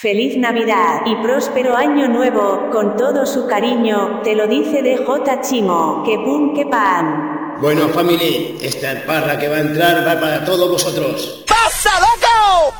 Feliz Navidad y próspero año nuevo, con todo su cariño, te lo dice DJ Chimo, que pum que pan. Bueno, family, esta parra que va a entrar va para todos vosotros. ¡Pasa, loco!